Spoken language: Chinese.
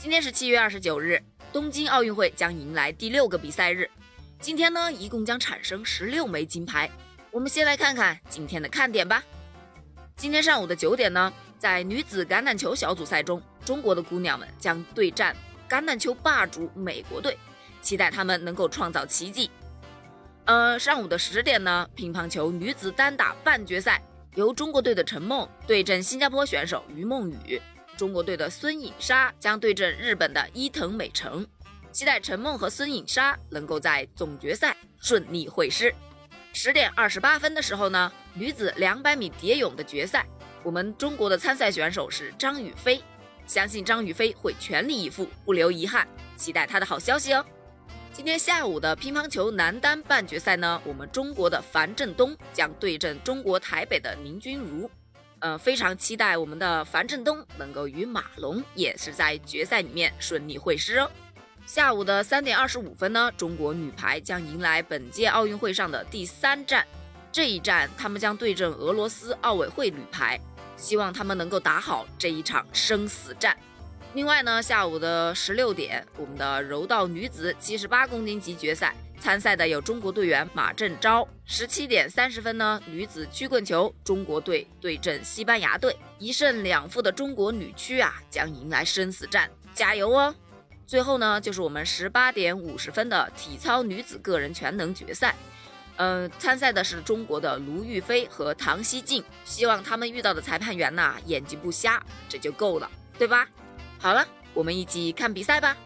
今天是七月二十九日，东京奥运会将迎来第六个比赛日。今天呢，一共将产生十六枚金牌。我们先来看看今天的看点吧。今天上午的九点呢，在女子橄榄球小组赛中，中国的姑娘们将对战橄榄球霸主美国队，期待她们能够创造奇迹。呃，上午的十点呢，乒乓球女子单打半决赛，由中国队的陈梦对阵新加坡选手于梦雨。中国队的孙颖莎将对阵日本的伊藤美诚，期待陈梦和孙颖莎能够在总决赛顺利会师。十点二十八分的时候呢，女子两百米蝶泳的决赛，我们中国的参赛选手是张雨霏，相信张雨霏会全力以赴，不留遗憾，期待她的好消息哦。今天下午的乒乓球男单半决赛呢，我们中国的樊振东将对阵中国台北的林君如。呃，非常期待我们的樊振东能够与马龙也是在决赛里面顺利会师哦。下午的三点二十五分呢，中国女排将迎来本届奥运会上的第三战，这一战他们将对阵俄罗斯奥委会女排，希望他们能够打好这一场生死战。另外呢，下午的十六点，我们的柔道女子七十八公斤级决赛。参赛的有中国队员马振昭。十七点三十分呢，女子曲棍球中国队对阵西班牙队，一胜两负的中国女曲啊将迎来生死战，加油哦！最后呢，就是我们十八点五十分的体操女子个人全能决赛，嗯，参赛的是中国的卢玉飞和唐熙静，希望他们遇到的裁判员呐眼睛不瞎，这就够了，对吧？好了，我们一起看比赛吧。